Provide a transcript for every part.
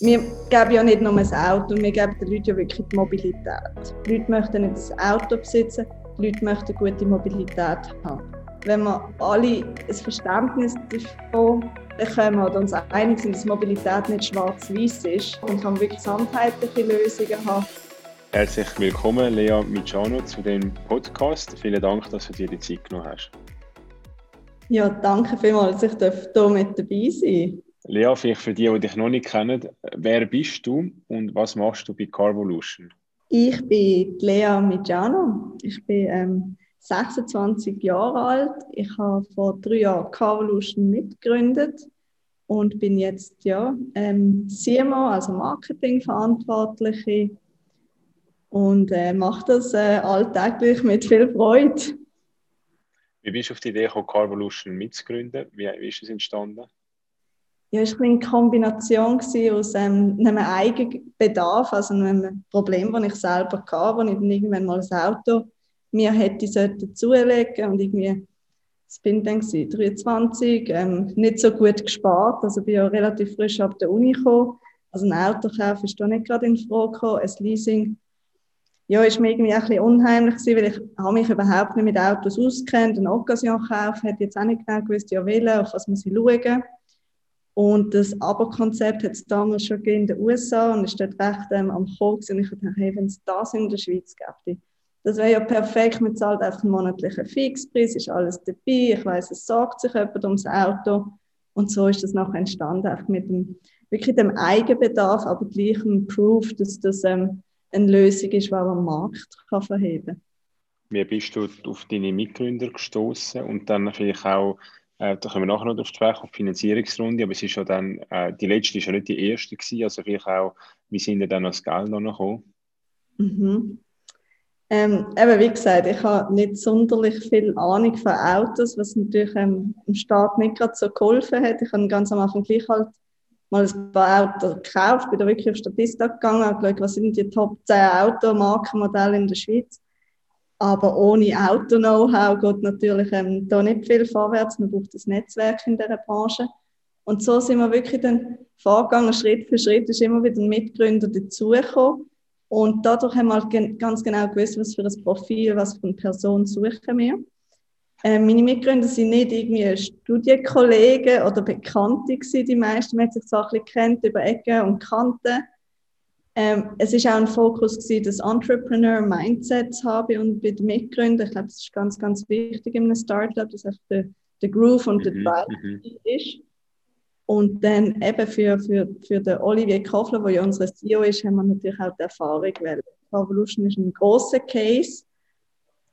wir geben ja nicht nur ein Auto, wir geben den Leuten ja wirklich die Mobilität. Die Leute möchten nicht ein Auto besitzen, die Leute möchten gute Mobilität haben. Wenn wir alle ein Verständnis davon bekommen oder uns einig sind, dass Mobilität nicht schwarz-weiß ist, dann kann wirklich gesamtheitliche Lösungen haben. Herzlich willkommen, Lea Michano, zu dem Podcast. Vielen Dank, dass du dir die Zeit genommen hast. Ja, danke vielmals, dass ich hier mit dabei sein Lea, vielleicht für die, die dich noch nicht kennen, wer bist du und was machst du bei Carvolution? Ich bin Lea Mijano. Ich bin ähm, 26 Jahre alt. Ich habe vor drei Jahren Carvolution mitgegründet und bin jetzt ja, ähm, CMO, also Marketingverantwortliche und äh, mache das äh, alltäglich mit viel Freude. Wie bist du auf die Idee gekommen, Carvolution mitzugründen? Wie, wie ist es entstanden? Ja, war eine Kombination aus ähm, einem eigenen Bedarf, also einem Problem, das ich selber hatte, wo ich dann irgendwann mal ein Auto mir hätte zulegen und irgendwie, das bin dann 23, ähm, nicht so gut gespart, also bin ja relativ frisch ab der Uni gekommen, also ein Auto kaufen ist da nicht gerade in Frage gekommen, ein Leasing ja, ist mir irgendwie ein bisschen unheimlich gewesen, weil ich habe mich überhaupt nicht mit Autos auskennt, eine Occasion kaufen, hätte jetzt auch nicht genau gewusst, ja, wählen, auf was muss ich schauen. Und das Abo-Konzept hat es damals schon in den USA und ist dort recht ähm, am Kommen. Und ich dachte, hey, wenn es das in der Schweiz gäbe, das wäre ja perfekt. Man zahlt einfach einen monatlichen Fixpreis, ist alles dabei. Ich weiß, es sorgt sich jemand ums Auto. Und so ist das nachher entstanden, einfach mit dem, wirklich dem Eigenbedarf, aber gleich ein Proof, dass das ähm, eine Lösung ist, die am Markt kann verheben kann. Wie bist du auf deine Mitgründer gestoßen und dann vielleicht auch äh, da kommen wir nachher noch auf die Sprechen, auf die Finanzierungsrunde, aber es ist ja dann, äh, die letzte ist ja nicht die erste gewesen, also vielleicht auch, wie sind denn dann das Geld noch gekommen? Mhm. Ähm, eben, wie gesagt, ich habe nicht sonderlich viel Ahnung von Autos, was natürlich ähm, im Staat nicht gerade so geholfen hat. Ich habe ganz am Anfang gleich halt mal ein paar Autos gekauft, bin da wirklich auf Statistik gegangen, habe geschaut, was sind die Top 10 Automarkenmodelle in der Schweiz aber ohne Auto-Know-how geht natürlich ähm, da nicht viel vorwärts. Man braucht das Netzwerk in dieser Branche. Und so sind wir wirklich dann vorgegangen, Schritt für Schritt ist immer wieder ein Mitgründer dazugekommen. Und dadurch haben wir halt ganz genau gewusst, was für ein Profil, was für eine Person suchen wir. Äh, meine Mitgründer sind nicht irgendwie Studienkollegen oder Bekannte gewesen, die meisten. Man hat sich so ein bisschen kennt über Ecken und Kanten. Ähm, es ist auch ein Fokus gewesen, das Entrepreneur-Mindset zu haben und bei den Mitgründern. Ich glaube, das ist ganz, ganz wichtig in einem Startup, dass einfach der, der Groove und der mhm, Drive mhm. ist. Und dann eben für, für, für den Olivier Koffler, der ja unser CEO ist, haben wir natürlich auch die Erfahrung, weil Revolution ist ein großer Case.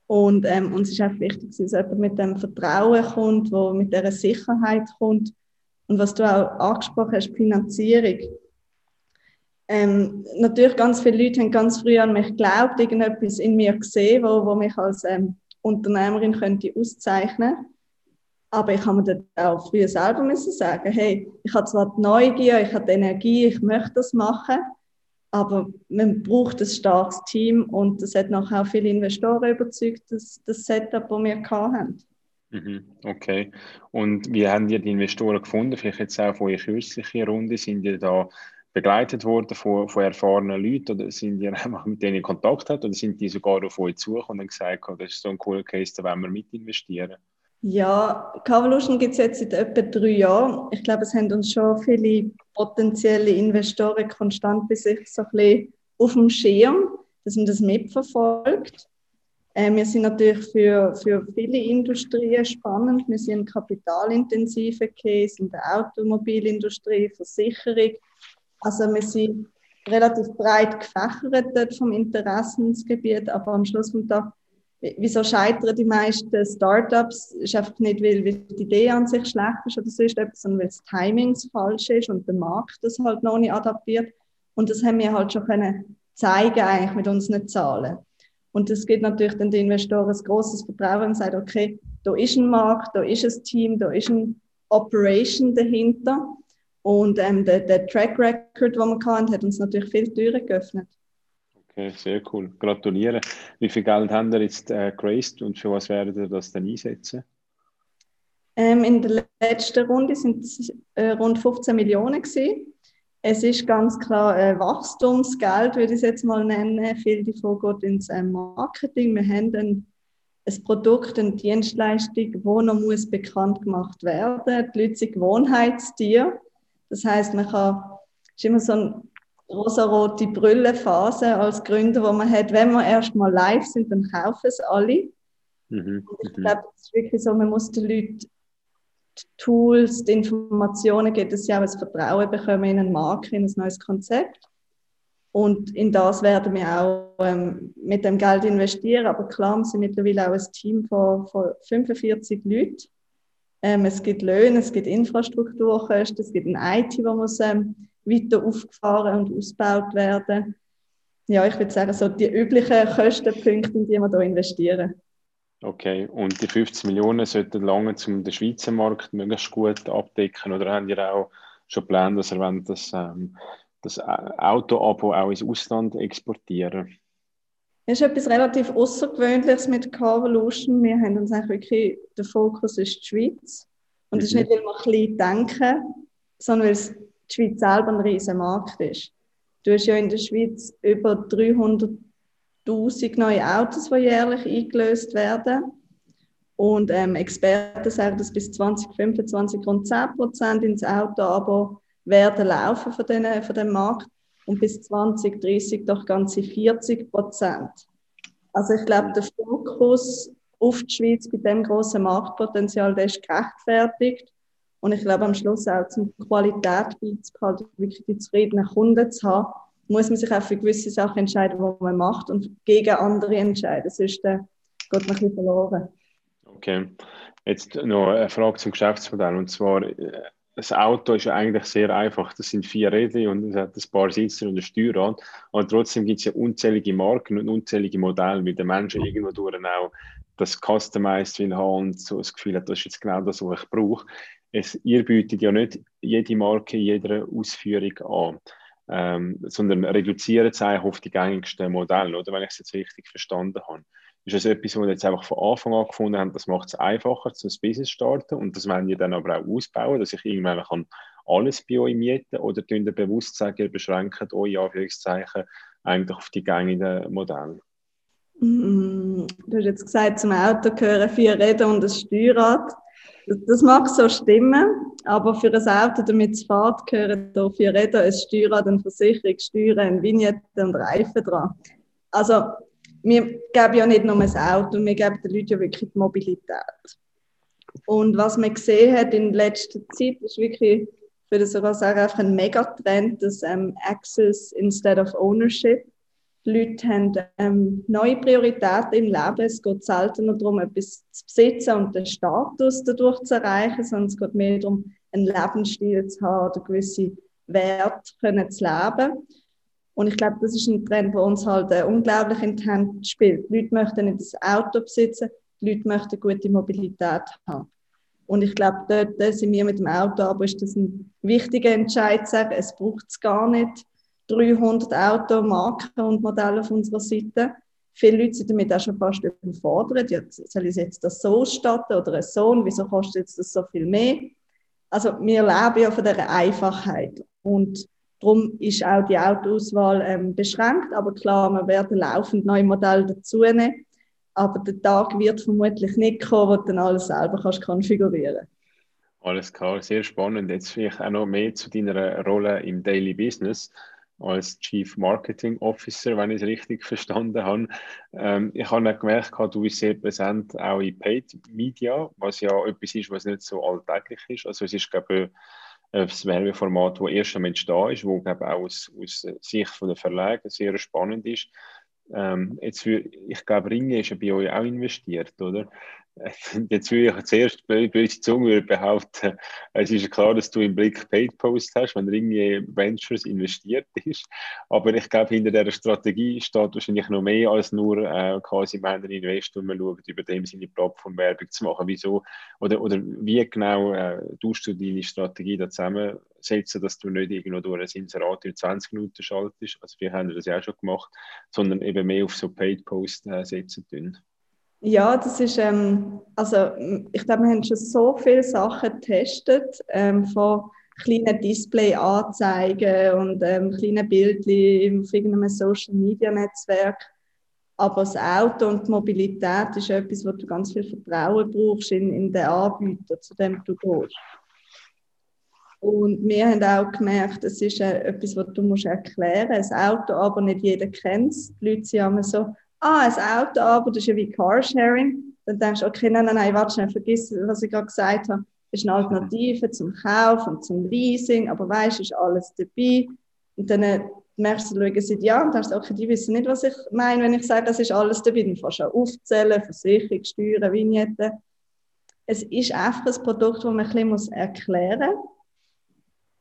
Und ähm, uns ist auch wichtig, dass jemand mit dem Vertrauen kommt, wo mit dieser Sicherheit kommt. Und was du auch angesprochen hast, Finanzierung ähm, natürlich ganz viele Leute haben ganz früh an mich geglaubt, irgendetwas in mir gesehen, wo, wo mich als ähm, Unternehmerin könnte auszeichnen aber ich habe mir dann auch früher selber müssen sagen, hey, ich habe zwar die Neugier, ich habe die Energie, ich möchte das machen, aber man braucht ein starkes Team und das hat nachher auch viele Investoren überzeugt, das, das Setup, das wir hatten. Mhm, okay. Und wie haben die Investoren gefunden? Vielleicht jetzt auch von eurer kürzlichen Runde, sind die da begleitet worden von, von erfahrenen Leuten oder sind die einfach mit denen in Kontakt hat oder sind die sogar auf euch zugekommen und gesagt, oh, das ist so ein cooler Case, da wollen wir mit investieren? Ja, Carvolution gibt es jetzt seit etwa drei Jahren. Ich glaube, es haben uns schon viele potenzielle Investoren konstant bis sich so ein bisschen auf dem Schirm, dass man das mitverfolgt. Äh, wir sind natürlich für, für viele Industrien spannend. Wir sind kapitalintensive Case in der Automobilindustrie, Versicherung, also wir sind relativ breit gefächert vom Interessensgebiet, aber am Schluss vom Tag, wieso scheitern die meisten Startups? Ist einfach nicht, weil, die Idee an sich schlecht ist oder so ist, sondern weil das Timing falsch ist und der Markt das halt noch nicht adaptiert. Und das haben wir halt schon können zeigen eigentlich mit unseren Zahlen. Und das gibt natürlich dann den Investoren ein großes Vertrauen und sagt, okay, da ist ein Markt, da ist ein Team, da ist ein Operation dahinter. Und ähm, der, der, Track Record, den wir hatten, hat uns natürlich viele Türen geöffnet. Okay, sehr cool. Gratuliere. Wie viel Geld haben ihr jetzt äh, geraced und für was werdet ihr das dann einsetzen? Ähm, in der letzten Runde sind es äh, rund 15 Millionen gewesen. Es ist ganz klar äh, Wachstumsgeld, würde ich es jetzt mal nennen. Viel davon geht ins äh, Marketing. Wir haben ein, ein Produkt, eine Dienstleistung, die noch muss bekannt gemacht werden. Die Leute sind Gewohnheitstiere. Das heißt, man kann, es ist immer so eine rosarote Brüllenphase als Gründer, wo man hat, wenn wir erst mal live sind, dann kaufen es alle. Mhm. Ich mhm. glaube, es ist wirklich so, man muss den Leuten die Tools, die Informationen geben, dass sie auch ein Vertrauen bekommen in einen Markt, in ein neues Konzept. Und in das werden wir auch ähm, mit dem Geld investieren. Aber klar, wir sind mittlerweile auch ein Team von, von 45 Leuten. Ähm, es gibt Löhne, es gibt Infrastrukturkosten, es gibt ein IT, das muss ähm, weiter aufgefahren und ausgebaut werden. Ja, ich würde sagen, so die üblichen Kostenpunkte, in die wir hier investieren. Okay, und die 50 Millionen sollten lange um den Schweizer Markt möglichst gut abdecken oder haben ihr auch schon Pläne, dass ihr das, ähm, das Auto-Abo auch ins Ausland exportieren? Es ist etwas relativ Außergewöhnliches mit Carvolution. Wir haben uns eigentlich wirklich, der Fokus ist die Schweiz. Und mhm. ist nicht, weil wir klein denken, sondern weil die Schweiz selber ein riesiger Markt ist. Du hast ja in der Schweiz über 300 1000 neue Autos, die jährlich eingelöst werden. Und ähm, Experten sagen, dass bis 2025 rund 10% ins Auto aber werden laufen von, den, von dem Markt und bis 2030 doch ganze 40% Also ich glaube, der Fokus auf die Schweiz bei dem großen Marktpotenzial, der ist gerechtfertigt. Und ich glaube am Schluss auch zum Qualität beizubehalten, wirklich die zufriedenen Kunden zu haben, muss man sich auch für gewisse Sachen entscheiden, die man macht und gegen andere entscheiden. Sonst äh, geht man ein bisschen verloren. Okay. Jetzt noch eine Frage zum Geschäftsmodell. Und zwar, äh, das Auto ist ja eigentlich sehr einfach. Das sind vier Räder und es hat ein paar Sitze und ein Steuerrad. Und trotzdem gibt es ja unzählige Marken und unzählige Modelle, weil der Mensch irgendwo durch auch das Customized will haben und so das Gefühl hat, das ist jetzt genau das, was ich brauche. Es, ihr bietet ja nicht jede Marke jeder Ausführung an ähm, sondern reduzieren es auf die gängigsten Modelle, oder wenn ich es jetzt richtig verstanden habe. Ist das etwas, was wir jetzt einfach von Anfang an gefunden haben, das macht es einfacher, zum Business zu starten und das wollen wir dann aber auch ausbauen, dass ich irgendwann kann alles bei euch mieten oder tun ihr bewusst sagen, ihr beschränkt euch Anführungszeichen eigentlich auf die gängigen Modelle? Du hast jetzt gesagt, zum Auto gehören vier Räder und ein Steuerrad. Das mag so stimmen, aber für ein Auto, damit es fährt, gehören da vier Räder, ein Steuerrad, eine Versicherung, Steuern, Vignette und Reifen dran. Also, wir geben ja nicht nur ein Auto, wir geben den Leuten ja wirklich die Mobilität. Und was man gesehen hat in letzter Zeit, ist wirklich, ich würde sogar sagen, einfach ein Megatrend, das ähm, Access instead of Ownership. Die Leute haben ähm, neue Prioritäten im Leben. Es geht seltener darum, etwas zu besitzen und den Status dadurch zu erreichen, sondern es geht mehr darum, einen Lebensstil zu haben oder gewisse Werte können zu leben. Und ich glaube, das ist ein Trend, der uns halt äh, unglaublich in die Hand spielt. Die Leute möchten nicht das Auto besitzen, die Leute möchten gute Mobilität haben. Und ich glaube, dort sind wir mit dem Auto, aber ist das ein wichtiger Entscheid, zu sagen, es braucht es gar nicht 300 Automarken und Modelle auf unserer Seite. Viele Leute sind damit auch schon fast überfordert. Ja, soll ich jetzt das so statten oder ein so? Und wieso kostet jetzt das so viel mehr? Also wir leben ja von dieser Einfachheit. Und darum ist auch die Autoauswahl ähm, beschränkt. Aber klar, wir werden laufend neue Modelle dazu nehmen. Aber der Tag wird vermutlich nicht kommen, wo du dann alles selber kannst konfigurieren. Alles klar, sehr spannend. Jetzt vielleicht auch noch mehr zu deiner Rolle im Daily Business als Chief Marketing Officer, wenn ich es richtig verstanden habe. Ähm, ich habe auch gemerkt, du bist sehr präsent auch in Paid Media, was ja etwas ist, was nicht so alltäglich ist. Also es ist, glaube ich, ein Werbeformat, das erst am Entstehen ist, wo glaube auch aus, aus Sicht der Verlage sehr spannend ist. Ähm, jetzt für, ich glaube, Ringe ist ja bei euch auch investiert, oder? Jetzt würde ich zuerst böse Zunge behaupten, es ist klar, dass du im Blick Paid Post hast, wenn irgendwie Ventures investiert ist. Aber ich glaube, hinter dieser Strategie steht wahrscheinlich noch mehr als nur äh, quasi meinen Investor, man schaut, über dem seine Plattform Werbung zu machen. Wieso oder, oder wie genau äh, tust du deine Strategie da zusammensetzen, dass du nicht irgendwo durch ein Inserat in 20 Minuten schaltest? Also, wir haben das ja auch schon gemacht, sondern eben mehr auf so Paid Post äh, setzen tun. Ja, das ist, ähm, also ich glaube, wir haben schon so viele Sachen getestet, ähm, von kleine Display anzeigen und ähm, kleine Bildchen auf irgendeinem Social Media Netzwerk. Aber das Auto und die Mobilität ist etwas, wo du ganz viel Vertrauen brauchst in, in den Anbieter, zu dem du gehst. Und wir haben auch gemerkt, es ist äh, etwas, was du musst erklären musst. Ein Auto aber nicht jeder kennt Die Leute sind immer so, ah, ein Auto aber, das ist ja wie Carsharing. Dann denkst du, okay, nein, nein, nein, warte schnell, vergiss, was ich gerade gesagt habe. Ist eine Alternative zum Kauf und zum Leasing, aber weißt du, ist alles dabei. Und dann äh, merkst du, schauen sie ja und du, okay, die wissen nicht, was ich meine, wenn ich sage, das ist alles dabei. Dann fährst du aufzählen, Versicherung, Steuern, Vignetten. Es ist einfach ein Produkt, das man ein bisschen erklären muss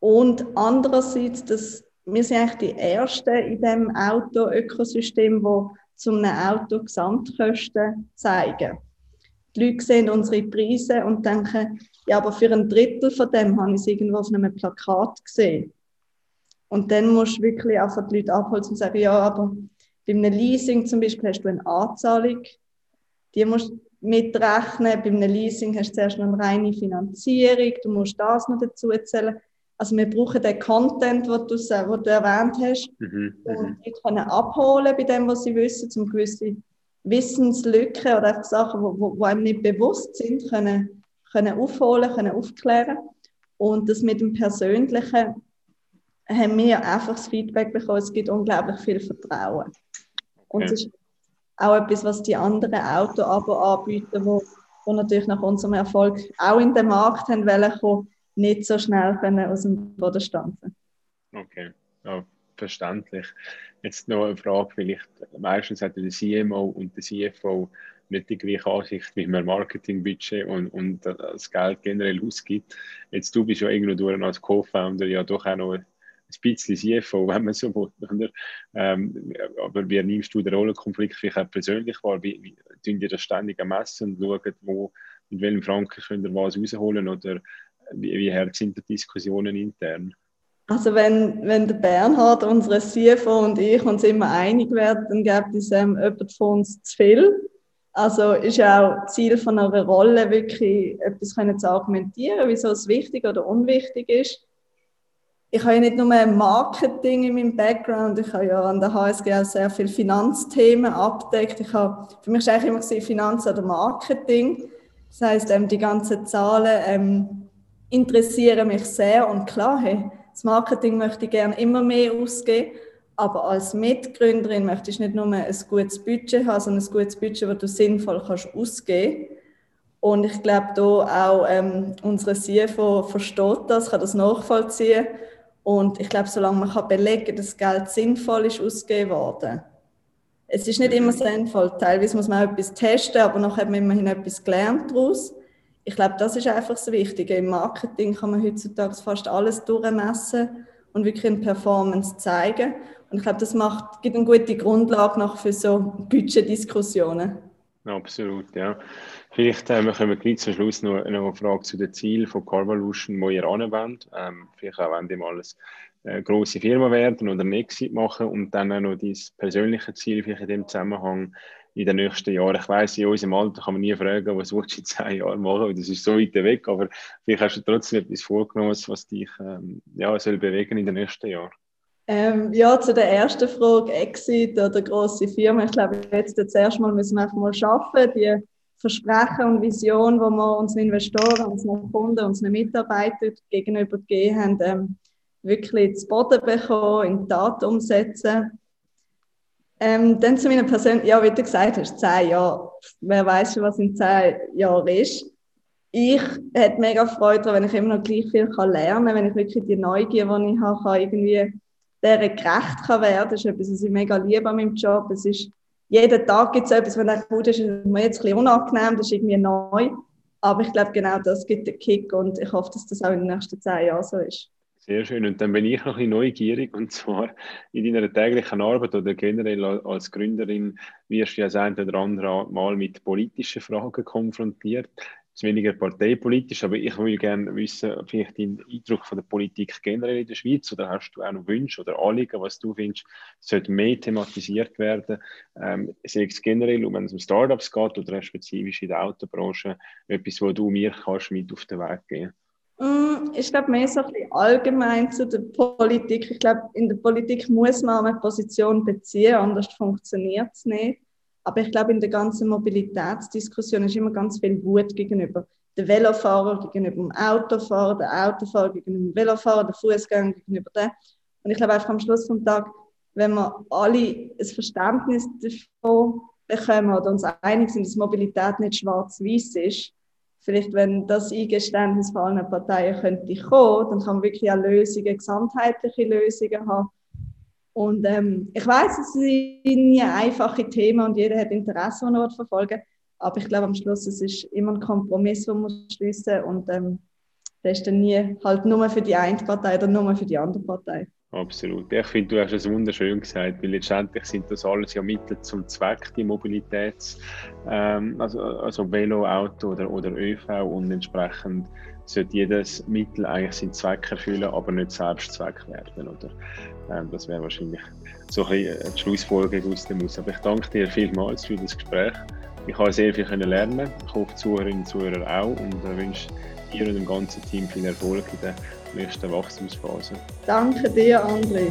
und andererseits, dass wir sind eigentlich die Ersten in dem Auto-Ökosystem, wo zum Auto Gesamtkosten zeigen. Die Leute sehen unsere Preise und denken, ja, aber für ein Drittel von dem habe ich es irgendwo auf einem Plakat gesehen. Und dann musst du wirklich einfach die Leute abholen und sagen, ja, aber bei einem Leasing zum Beispiel hast du eine Anzahlung, die musst du mitrechnen. Bei einem Leasing hast du zuerst noch eine reine Finanzierung, du musst das noch dazu zählen. Also wir brauchen den Content, den du, den du erwähnt hast, mhm, und mhm. die können abholen bei dem, was sie wissen, zum gewisse Wissenslücken oder einfach Sachen, die wo, wo einem nicht bewusst sind, können, können aufholen, können aufklären. Und das mit dem Persönlichen haben wir einfach das Feedback bekommen, es gibt unglaublich viel Vertrauen. Und es ist auch etwas, was die anderen Auto-Abo anbieten, wo, wo natürlich nach unserem Erfolg auch in den Markt haben wollen, nicht so schnell können aus dem Boden stampfen Okay, ja, verständlich. Jetzt noch eine Frage, vielleicht meistens hat der CMO und der CFO nicht die gleiche Ansicht, wie man Marketingbudget und, und das Geld generell ausgibt. Jetzt du bist ja irgendwo durch als Co-Founder ja doch auch noch ein bisschen CFO, wenn man so will. Ähm, aber wie nimmst du den Rollenkonflikt vielleicht auch persönlich wahr? Wie, wie tun dir das ständig messen und schauen, wo, mit welchem Franken könnt ihr was rausholen oder wie, wie hart sind die Diskussionen intern? Also wenn, wenn der Bernhard, unsere CFO und ich uns immer einig werden, dann gibt es ähm, jemand von uns zu viel. Also ist ja auch Ziel von einer Rolle, wirklich etwas können zu argumentieren, wieso es wichtig oder unwichtig ist. Ich habe ja nicht nur Marketing in meinem Background, ich habe ja an der HSG auch sehr viele Finanzthemen abdeckt. Ich habe, für mich war eigentlich immer Finanz oder Marketing. Das heißt, ähm, die ganzen Zahlen ähm, interessieren mich sehr und klar, hey, das Marketing möchte ich gerne immer mehr ausgeben, aber als Mitgründerin möchte ich nicht nur ein gutes Budget haben, sondern ein gutes Budget, das du sinnvoll kannst ausgeben Und ich glaube, da auch ähm, unsere CFO versteht das, kann das nachvollziehen. Und ich glaube, solange man kann belegen kann, dass das Geld sinnvoll ist ausgegeben worden. Es ist nicht immer sinnvoll. Teilweise muss man auch etwas testen, aber nachher hat man immerhin etwas gelernt daraus ich glaube, das ist einfach das Wichtige. Im Marketing kann man heutzutage fast alles durchmessen und wirklich eine Performance zeigen. Und ich glaube, das macht, gibt eine gute Grundlage noch für so Budgetdiskussionen. Absolut, ja. Vielleicht äh, wir kommen gleich zum Schluss noch, noch eine Frage zu den Zielen von Carvolution, wo ihr anwendet. Ähm, vielleicht auch, wenn ihr mal eine äh, grosse Firma werden oder einen Exit machen und dann auch noch dein persönliches Ziel vielleicht in dem Zusammenhang in den nächsten Jahren. Ich weiß, in unserem Alter kann man nie fragen, was willst du in zehn Jahren machen? Das ist so weit weg, aber vielleicht hast du trotzdem etwas vorgenommen, was dich ähm, ja, soll bewegen in den nächsten Jahren. Ähm, ja, zu der ersten Frage, Exit oder große Firma. Ich glaube, jetzt zuerst mal müssen wir einfach mal schaffen, die Versprechen und Vision, die wir unseren Investoren, unseren Kunden, unseren Mitarbeitern gegenüber gegeben haben, ähm, wirklich zu Boden bekommen, in die Tat umsetzen ähm, dann zu meiner Person, ja, wie du gesagt hast, zehn Jahre. Wer weiß schon, was in zehn Jahren ist. Ich hätte mega Freude wenn ich immer noch gleich viel lernen kann, wenn ich wirklich die Neugier, die ich habe, kann irgendwie der gerecht kann werden. Das ist etwas, was ich mega liebe an meinem Job. Es ist, jeden Tag gibt es etwas, wenn ich denke, das ist mir jetzt ein bisschen unangenehm, das ist irgendwie neu. Aber ich glaube, genau das gibt den Kick und ich hoffe, dass das auch in den nächsten zehn Jahren so ist. Sehr schön. Und dann bin ich noch ein bisschen neugierig, und zwar in deiner täglichen Arbeit oder generell als Gründerin wirst du ja das ein oder andere Mal mit politischen Fragen konfrontiert. Ist weniger parteipolitisch, aber ich würde gerne wissen, vielleicht deinen Eindruck von der Politik generell in der Schweiz oder hast du auch noch Wünsche oder Anliegen, was du findest, sollte mehr thematisiert werden, ähm, sei es generell, wenn es um Startups geht oder spezifisch in der Autobranche, etwas, wo du mir kannst mit auf den Weg geben Mm, ich glaube mehr so ein bisschen allgemein zu der Politik. Ich glaube, in der Politik muss man eine Position beziehen, anders funktioniert es nicht. Aber ich glaube, in der ganzen Mobilitätsdiskussion ist immer ganz viel Wut gegenüber dem Velofahrer, gegenüber dem Autofahrer, der Autofahrer gegenüber dem Velofahrer, der Fußgänger gegenüber dem. Und ich glaube einfach am Schluss vom Tag, wenn wir alle ein Verständnis davon bekommen oder uns einig sind, dass Mobilität nicht schwarz-weiß ist, vielleicht wenn das Eingeständnis von allen Parteien könnte kommen, dann kann man wirklich auch Lösungen, gesamtheitliche Lösungen haben. Und ähm, ich weiß, es sind nie einfache Themen und jeder hat Interesse, an Ort verfolgen. Aber ich glaube, am Schluss es ist immer ein Kompromiss, den man schließen und ähm, der ist dann nie halt nur für die eine Partei oder nur für die andere Partei. Absolut. Ich finde, du hast es wunderschön gesagt, weil letztendlich sind das alles ja Mittel zum Zweck, die Mobilitäts, ähm, also, also Velo, Auto oder, oder ÖV und entsprechend sollte jedes Mittel eigentlich seinen Zweck erfüllen, aber nicht Selbstzweck werden, oder? Ähm, das wäre wahrscheinlich so ein bisschen die Schlussfolgerung aus dem aus. Aber ich danke dir vielmals für das Gespräch. Ich habe sehr viel lernen. Ich hoffe, die Zuhörerinnen und Zuhörer auch und wünsche dir und dem ganzen Team viel Erfolg in der nächsten Wachstumsphase. Danke dir, André.